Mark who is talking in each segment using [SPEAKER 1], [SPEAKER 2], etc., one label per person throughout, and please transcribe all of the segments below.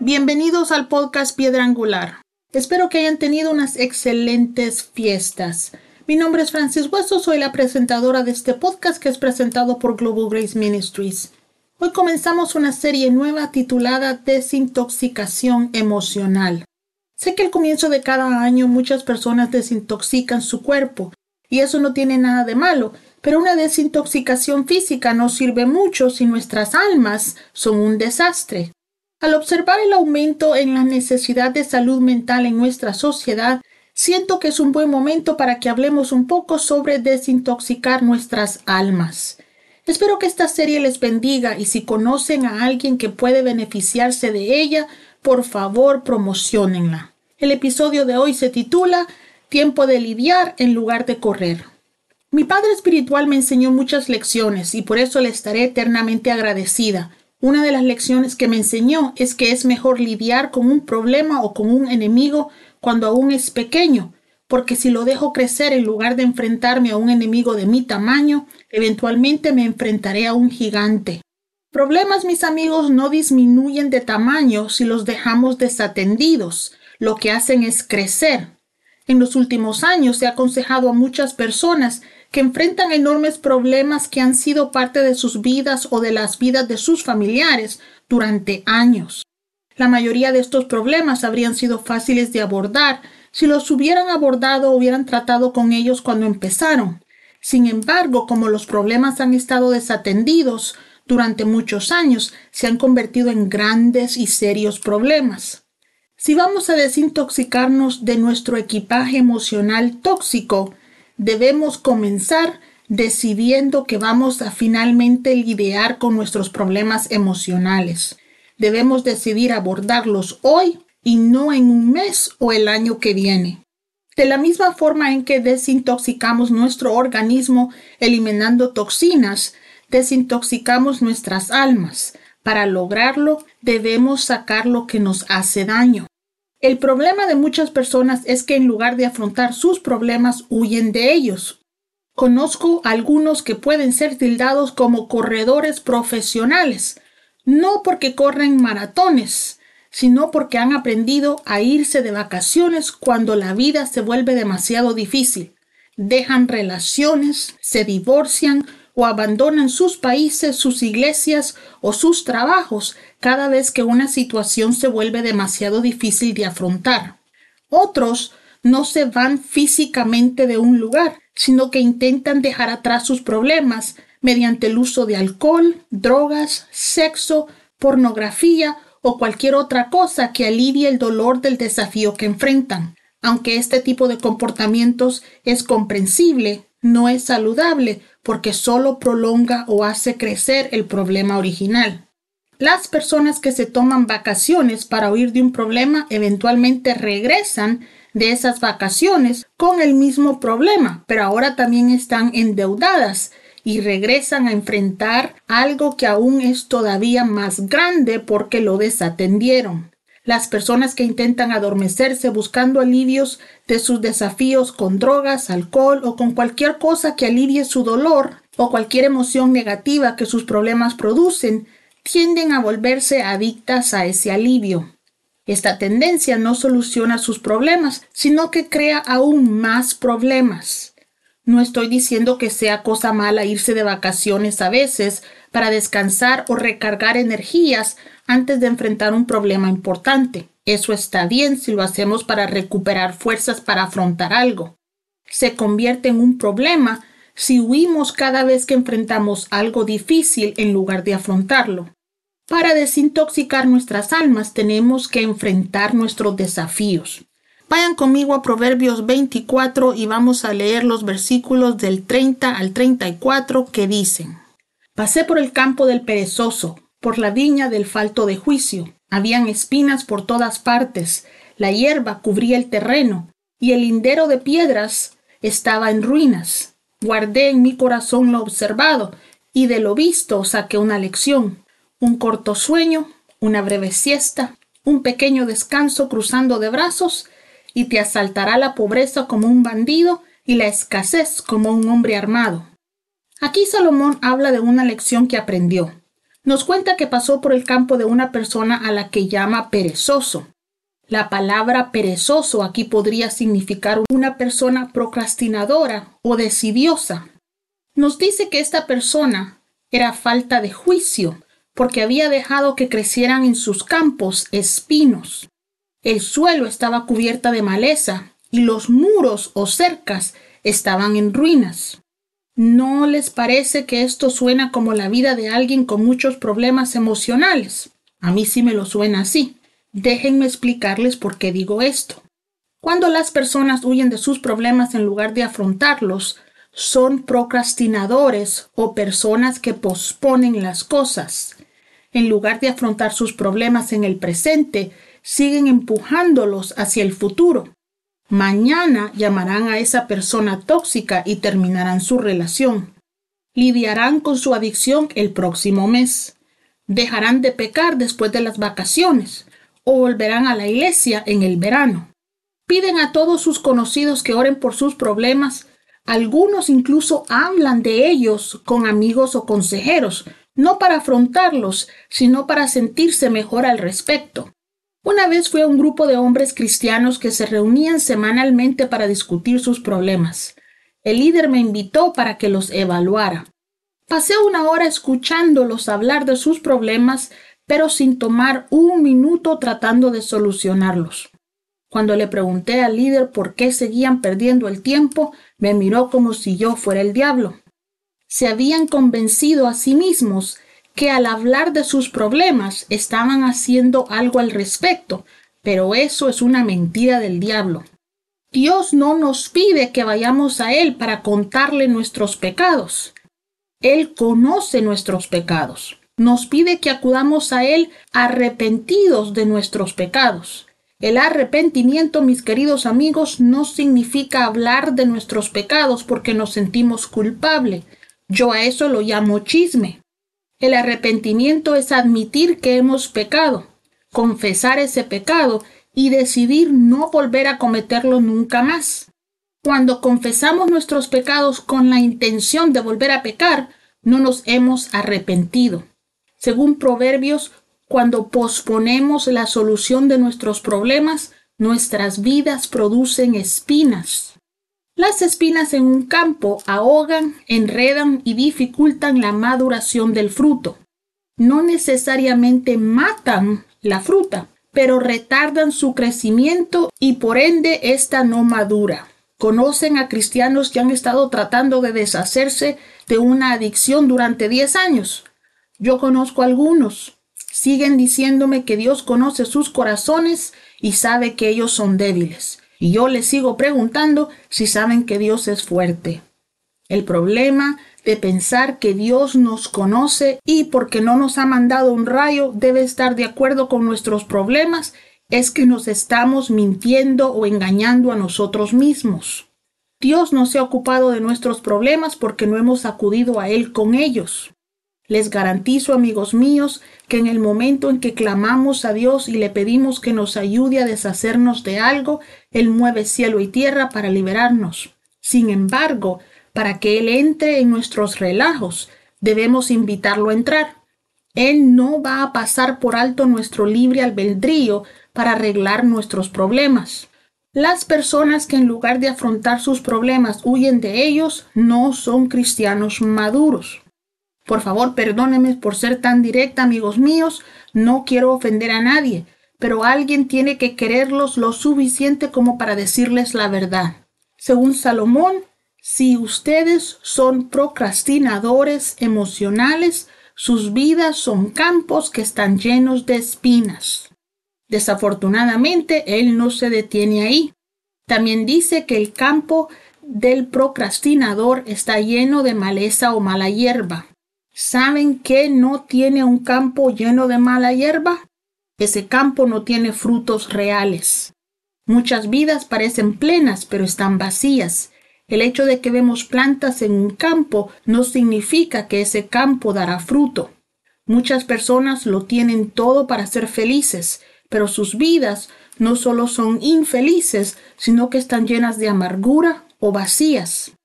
[SPEAKER 1] Bienvenidos al podcast Piedra Angular. Espero que hayan tenido unas excelentes fiestas. Mi nombre es Francis Hueso, soy la presentadora de este podcast que es presentado por Global Grace Ministries. Hoy comenzamos una serie nueva titulada Desintoxicación Emocional. Sé que al comienzo de cada año muchas personas desintoxican su cuerpo y eso no tiene nada de malo, pero una desintoxicación física no sirve mucho si nuestras almas son un desastre. Al observar el aumento en la necesidad de salud mental en nuestra sociedad, siento que es un buen momento para que hablemos un poco sobre desintoxicar nuestras almas. Espero que esta serie les bendiga y si conocen a alguien que puede beneficiarse de ella, por favor promocionenla. El episodio de hoy se titula Tiempo de lidiar en lugar de correr. Mi padre espiritual me enseñó muchas lecciones y por eso le estaré eternamente agradecida. Una de las lecciones que me enseñó es que es mejor lidiar con un problema o con un enemigo cuando aún es pequeño, porque si lo dejo crecer en lugar de enfrentarme a un enemigo de mi tamaño, eventualmente me enfrentaré a un gigante. Problemas, mis amigos, no disminuyen de tamaño si los dejamos desatendidos. Lo que hacen es crecer. En los últimos años he aconsejado a muchas personas que enfrentan enormes problemas que han sido parte de sus vidas o de las vidas de sus familiares durante años. La mayoría de estos problemas habrían sido fáciles de abordar si los hubieran abordado hubieran tratado con ellos cuando empezaron. Sin embargo, como los problemas han estado desatendidos durante muchos años, se han convertido en grandes y serios problemas. Si vamos a desintoxicarnos de nuestro equipaje emocional tóxico, debemos comenzar decidiendo que vamos a finalmente lidiar con nuestros problemas emocionales. Debemos decidir abordarlos hoy y no en un mes o el año que viene. De la misma forma en que desintoxicamos nuestro organismo eliminando toxinas, desintoxicamos nuestras almas. Para lograrlo, debemos sacar lo que nos hace daño. El problema de muchas personas es que en lugar de afrontar sus problemas huyen de ellos. Conozco algunos que pueden ser tildados como corredores profesionales, no porque corren maratones, sino porque han aprendido a irse de vacaciones cuando la vida se vuelve demasiado difícil. Dejan relaciones, se divorcian o abandonan sus países, sus iglesias o sus trabajos cada vez que una situación se vuelve demasiado difícil de afrontar. Otros no se van físicamente de un lugar, sino que intentan dejar atrás sus problemas mediante el uso de alcohol, drogas, sexo, pornografía o cualquier otra cosa que alivie el dolor del desafío que enfrentan. Aunque este tipo de comportamientos es comprensible, no es saludable porque solo prolonga o hace crecer el problema original. Las personas que se toman vacaciones para huir de un problema eventualmente regresan de esas vacaciones con el mismo problema, pero ahora también están endeudadas y regresan a enfrentar algo que aún es todavía más grande porque lo desatendieron. Las personas que intentan adormecerse buscando alivios de sus desafíos con drogas, alcohol o con cualquier cosa que alivie su dolor o cualquier emoción negativa que sus problemas producen tienden a volverse adictas a ese alivio. Esta tendencia no soluciona sus problemas, sino que crea aún más problemas. No estoy diciendo que sea cosa mala irse de vacaciones a veces para descansar o recargar energías antes de enfrentar un problema importante. Eso está bien si lo hacemos para recuperar fuerzas para afrontar algo. Se convierte en un problema si huimos cada vez que enfrentamos algo difícil en lugar de afrontarlo. Para desintoxicar nuestras almas tenemos que enfrentar nuestros desafíos. Vayan conmigo a Proverbios 24 y vamos a leer los versículos del 30 al 34 que dicen, Pasé por el campo del perezoso, por la viña del falto de juicio. Habían espinas por todas partes, la hierba cubría el terreno, y el lindero de piedras estaba en ruinas. Guardé en mi corazón lo observado, y de lo visto saqué una lección un corto sueño, una breve siesta, un pequeño descanso cruzando de brazos, y te asaltará la pobreza como un bandido y la escasez como un hombre armado. Aquí Salomón habla de una lección que aprendió. Nos cuenta que pasó por el campo de una persona a la que llama perezoso. La palabra perezoso aquí podría significar una persona procrastinadora o decidiosa. Nos dice que esta persona era falta de juicio, porque había dejado que crecieran en sus campos espinos. El suelo estaba cubierta de maleza y los muros o cercas estaban en ruinas. ¿No les parece que esto suena como la vida de alguien con muchos problemas emocionales? A mí sí me lo suena así. Déjenme explicarles por qué digo esto. Cuando las personas huyen de sus problemas en lugar de afrontarlos, son procrastinadores o personas que posponen las cosas. En lugar de afrontar sus problemas en el presente, siguen empujándolos hacia el futuro. Mañana llamarán a esa persona tóxica y terminarán su relación. Lidiarán con su adicción el próximo mes. Dejarán de pecar después de las vacaciones o volverán a la iglesia en el verano. Piden a todos sus conocidos que oren por sus problemas. Algunos incluso hablan de ellos con amigos o consejeros, no para afrontarlos, sino para sentirse mejor al respecto. Una vez fue un grupo de hombres cristianos que se reunían semanalmente para discutir sus problemas. El líder me invitó para que los evaluara. Pasé una hora escuchándolos hablar de sus problemas, pero sin tomar un minuto tratando de solucionarlos. Cuando le pregunté al líder por qué seguían perdiendo el tiempo, me miró como si yo fuera el diablo. Se habían convencido a sí mismos que al hablar de sus problemas estaban haciendo algo al respecto, pero eso es una mentira del diablo. Dios no nos pide que vayamos a Él para contarle nuestros pecados. Él conoce nuestros pecados. Nos pide que acudamos a Él arrepentidos de nuestros pecados. El arrepentimiento, mis queridos amigos, no significa hablar de nuestros pecados porque nos sentimos culpables. Yo a eso lo llamo chisme. El arrepentimiento es admitir que hemos pecado, confesar ese pecado y decidir no volver a cometerlo nunca más. Cuando confesamos nuestros pecados con la intención de volver a pecar, no nos hemos arrepentido. Según Proverbios, cuando posponemos la solución de nuestros problemas, nuestras vidas producen espinas. Las espinas en un campo ahogan, enredan y dificultan la maduración del fruto. No necesariamente matan la fruta, pero retardan su crecimiento y por ende ésta no madura. Conocen a cristianos que han estado tratando de deshacerse de una adicción durante 10 años. Yo conozco algunos. Siguen diciéndome que Dios conoce sus corazones y sabe que ellos son débiles. Y yo les sigo preguntando si saben que Dios es fuerte. El problema de pensar que Dios nos conoce y porque no nos ha mandado un rayo debe estar de acuerdo con nuestros problemas es que nos estamos mintiendo o engañando a nosotros mismos. Dios no se ha ocupado de nuestros problemas porque no hemos acudido a Él con ellos. Les garantizo, amigos míos, que en el momento en que clamamos a Dios y le pedimos que nos ayude a deshacernos de algo, Él mueve cielo y tierra para liberarnos. Sin embargo, para que Él entre en nuestros relajos, debemos invitarlo a entrar. Él no va a pasar por alto nuestro libre albedrío para arreglar nuestros problemas. Las personas que en lugar de afrontar sus problemas huyen de ellos no son cristianos maduros. Por favor, perdónenme por ser tan directa, amigos míos. No quiero ofender a nadie, pero alguien tiene que quererlos lo suficiente como para decirles la verdad. Según Salomón, si ustedes son procrastinadores emocionales, sus vidas son campos que están llenos de espinas. Desafortunadamente, él no se detiene ahí. También dice que el campo del procrastinador está lleno de maleza o mala hierba. ¿Saben que no tiene un campo lleno de mala hierba? Ese campo no tiene frutos reales. Muchas vidas parecen plenas, pero están vacías. El hecho de que vemos plantas en un campo no significa que ese campo dará fruto. Muchas personas lo tienen todo para ser felices, pero sus vidas no solo son infelices, sino que están llenas de amargura o vacías.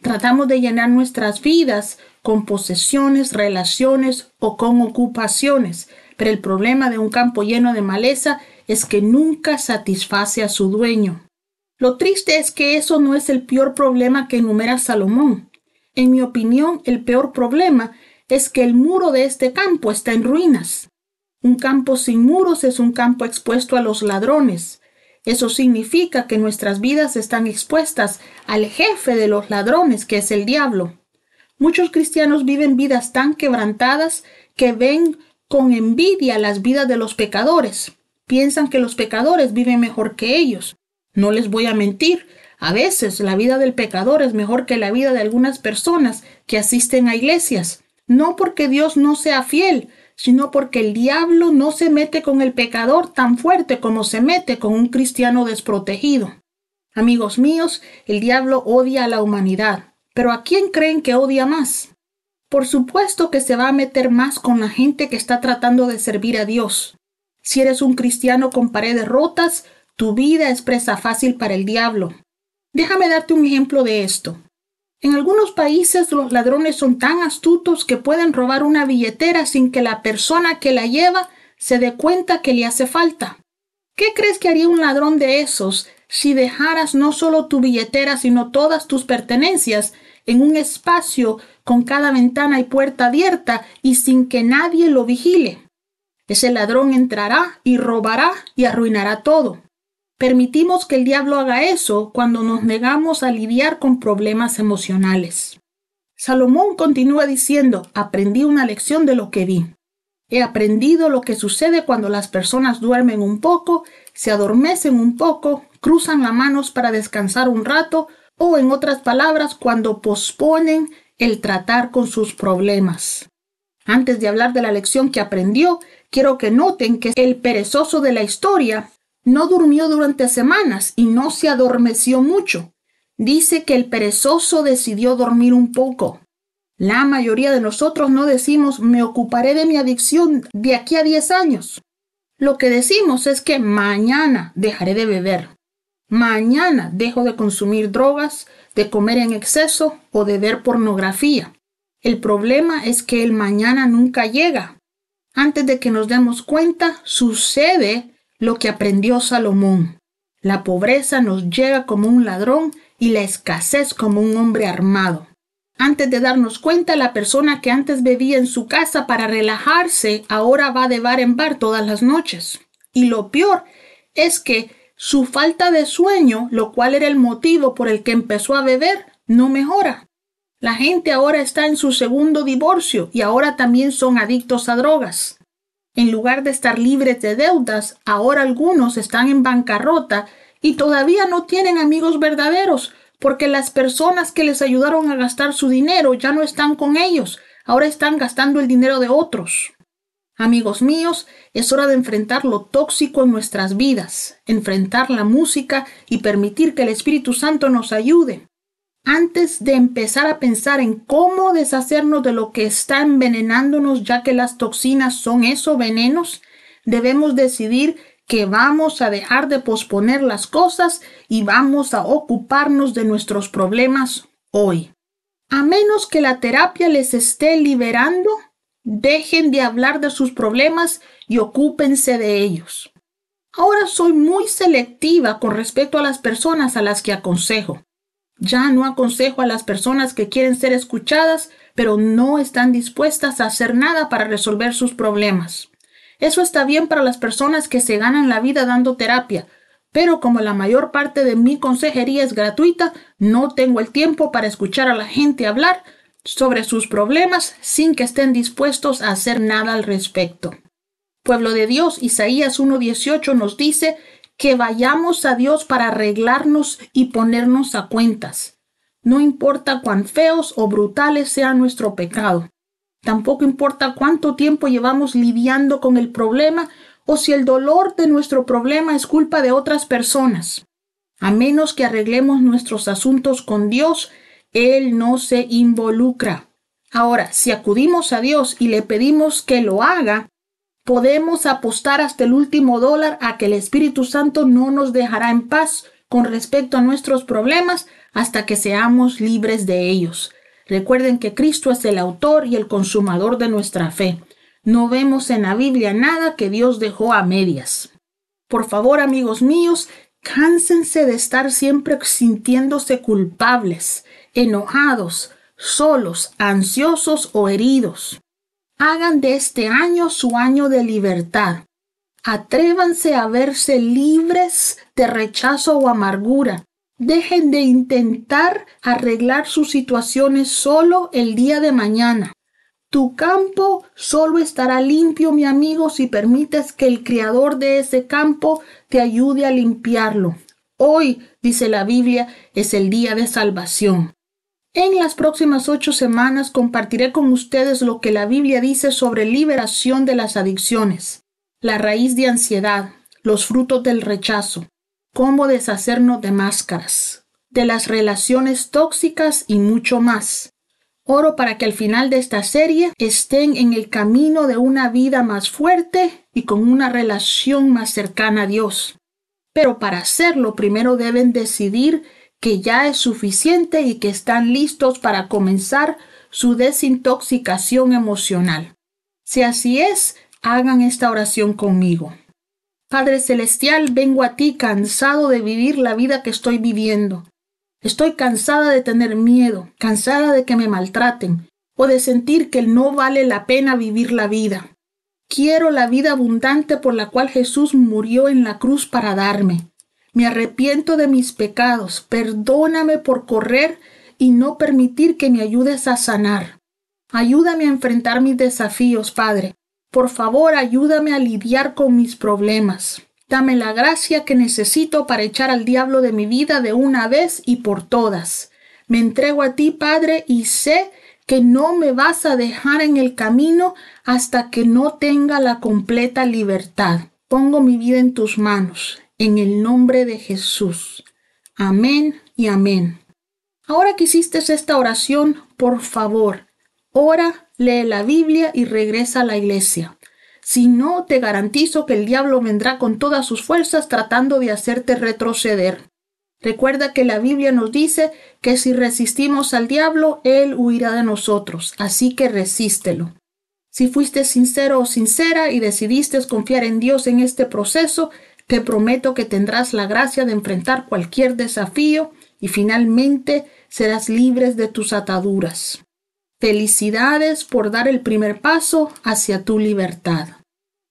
[SPEAKER 1] Tratamos de llenar nuestras vidas con posesiones, relaciones o con ocupaciones, pero el problema de un campo lleno de maleza es que nunca satisface a su dueño. Lo triste es que eso no es el peor problema que enumera Salomón. En mi opinión, el peor problema es que el muro de este campo está en ruinas. Un campo sin muros es un campo expuesto a los ladrones. Eso significa que nuestras vidas están expuestas al jefe de los ladrones, que es el diablo. Muchos cristianos viven vidas tan quebrantadas que ven con envidia las vidas de los pecadores. Piensan que los pecadores viven mejor que ellos. No les voy a mentir, a veces la vida del pecador es mejor que la vida de algunas personas que asisten a iglesias, no porque Dios no sea fiel, sino porque el diablo no se mete con el pecador tan fuerte como se mete con un cristiano desprotegido. Amigos míos, el diablo odia a la humanidad, pero ¿a quién creen que odia más? Por supuesto que se va a meter más con la gente que está tratando de servir a Dios. Si eres un cristiano con paredes rotas, tu vida es presa fácil para el diablo. Déjame darte un ejemplo de esto. En algunos países los ladrones son tan astutos que pueden robar una billetera sin que la persona que la lleva se dé cuenta que le hace falta. ¿Qué crees que haría un ladrón de esos si dejaras no solo tu billetera sino todas tus pertenencias en un espacio con cada ventana y puerta abierta y sin que nadie lo vigile? Ese ladrón entrará y robará y arruinará todo. Permitimos que el diablo haga eso cuando nos negamos a lidiar con problemas emocionales. Salomón continúa diciendo, aprendí una lección de lo que vi. He aprendido lo que sucede cuando las personas duermen un poco, se adormecen un poco, cruzan las manos para descansar un rato o, en otras palabras, cuando posponen el tratar con sus problemas. Antes de hablar de la lección que aprendió, quiero que noten que el perezoso de la historia no durmió durante semanas y no se adormeció mucho. Dice que el perezoso decidió dormir un poco. La mayoría de nosotros no decimos me ocuparé de mi adicción de aquí a 10 años. Lo que decimos es que mañana dejaré de beber. Mañana dejo de consumir drogas, de comer en exceso o de ver pornografía. El problema es que el mañana nunca llega. Antes de que nos demos cuenta, sucede lo que aprendió Salomón. La pobreza nos llega como un ladrón y la escasez como un hombre armado. Antes de darnos cuenta, la persona que antes bebía en su casa para relajarse, ahora va de bar en bar todas las noches. Y lo peor es que su falta de sueño, lo cual era el motivo por el que empezó a beber, no mejora. La gente ahora está en su segundo divorcio y ahora también son adictos a drogas. En lugar de estar libres de deudas, ahora algunos están en bancarrota y todavía no tienen amigos verdaderos, porque las personas que les ayudaron a gastar su dinero ya no están con ellos, ahora están gastando el dinero de otros. Amigos míos, es hora de enfrentar lo tóxico en nuestras vidas, enfrentar la música y permitir que el Espíritu Santo nos ayude antes de empezar a pensar en cómo deshacernos de lo que está envenenándonos, ya que las toxinas son esos venenos, debemos decidir que vamos a dejar de posponer las cosas y vamos a ocuparnos de nuestros problemas hoy. A menos que la terapia les esté liberando, dejen de hablar de sus problemas y ocúpense de ellos. Ahora soy muy selectiva con respecto a las personas a las que aconsejo. Ya no aconsejo a las personas que quieren ser escuchadas, pero no están dispuestas a hacer nada para resolver sus problemas. Eso está bien para las personas que se ganan la vida dando terapia, pero como la mayor parte de mi consejería es gratuita, no tengo el tiempo para escuchar a la gente hablar sobre sus problemas sin que estén dispuestos a hacer nada al respecto. Pueblo de Dios, Isaías 1.18 nos dice que vayamos a Dios para arreglarnos y ponernos a cuentas. No importa cuán feos o brutales sea nuestro pecado. Tampoco importa cuánto tiempo llevamos lidiando con el problema o si el dolor de nuestro problema es culpa de otras personas. A menos que arreglemos nuestros asuntos con Dios, Él no se involucra. Ahora, si acudimos a Dios y le pedimos que lo haga, podemos apostar hasta el último dólar a que el Espíritu Santo no nos dejará en paz con respecto a nuestros problemas hasta que seamos libres de ellos. Recuerden que Cristo es el autor y el consumador de nuestra fe. No vemos en la Biblia nada que Dios dejó a medias. Por favor, amigos míos, cánsense de estar siempre sintiéndose culpables, enojados, solos, ansiosos o heridos. Hagan de este año su año de libertad. Atrévanse a verse libres de rechazo o amargura. Dejen de intentar arreglar sus situaciones solo el día de mañana. Tu campo solo estará limpio, mi amigo, si permites que el creador de ese campo te ayude a limpiarlo. Hoy, dice la Biblia, es el día de salvación. En las próximas ocho semanas compartiré con ustedes lo que la Biblia dice sobre liberación de las adicciones, la raíz de ansiedad, los frutos del rechazo, cómo deshacernos de máscaras, de las relaciones tóxicas y mucho más. Oro para que al final de esta serie estén en el camino de una vida más fuerte y con una relación más cercana a Dios. Pero para hacerlo primero deben decidir que ya es suficiente y que están listos para comenzar su desintoxicación emocional. Si así es, hagan esta oración conmigo. Padre Celestial, vengo a ti cansado de vivir la vida que estoy viviendo. Estoy cansada de tener miedo, cansada de que me maltraten o de sentir que no vale la pena vivir la vida. Quiero la vida abundante por la cual Jesús murió en la cruz para darme. Me arrepiento de mis pecados. Perdóname por correr y no permitir que me ayudes a sanar. Ayúdame a enfrentar mis desafíos, Padre. Por favor, ayúdame a lidiar con mis problemas. Dame la gracia que necesito para echar al diablo de mi vida de una vez y por todas. Me entrego a ti, Padre, y sé que no me vas a dejar en el camino hasta que no tenga la completa libertad. Pongo mi vida en tus manos en el nombre de Jesús. Amén y amén. Ahora que hiciste esta oración, por favor, ora, lee la Biblia y regresa a la iglesia. Si no, te garantizo que el diablo vendrá con todas sus fuerzas tratando de hacerte retroceder. Recuerda que la Biblia nos dice que si resistimos al diablo, él huirá de nosotros, así que resístelo. Si fuiste sincero o sincera y decidiste confiar en Dios en este proceso, te prometo que tendrás la gracia de enfrentar cualquier desafío y finalmente serás libre de tus ataduras. Felicidades por dar el primer paso hacia tu libertad.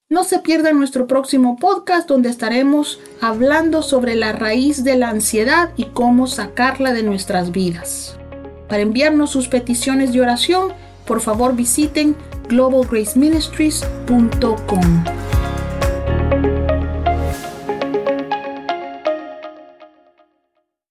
[SPEAKER 1] No se pierda nuestro próximo podcast donde estaremos hablando sobre la raíz de la ansiedad y cómo sacarla de nuestras vidas. Para enviarnos sus peticiones de oración, por favor visiten globalgraceministries.com.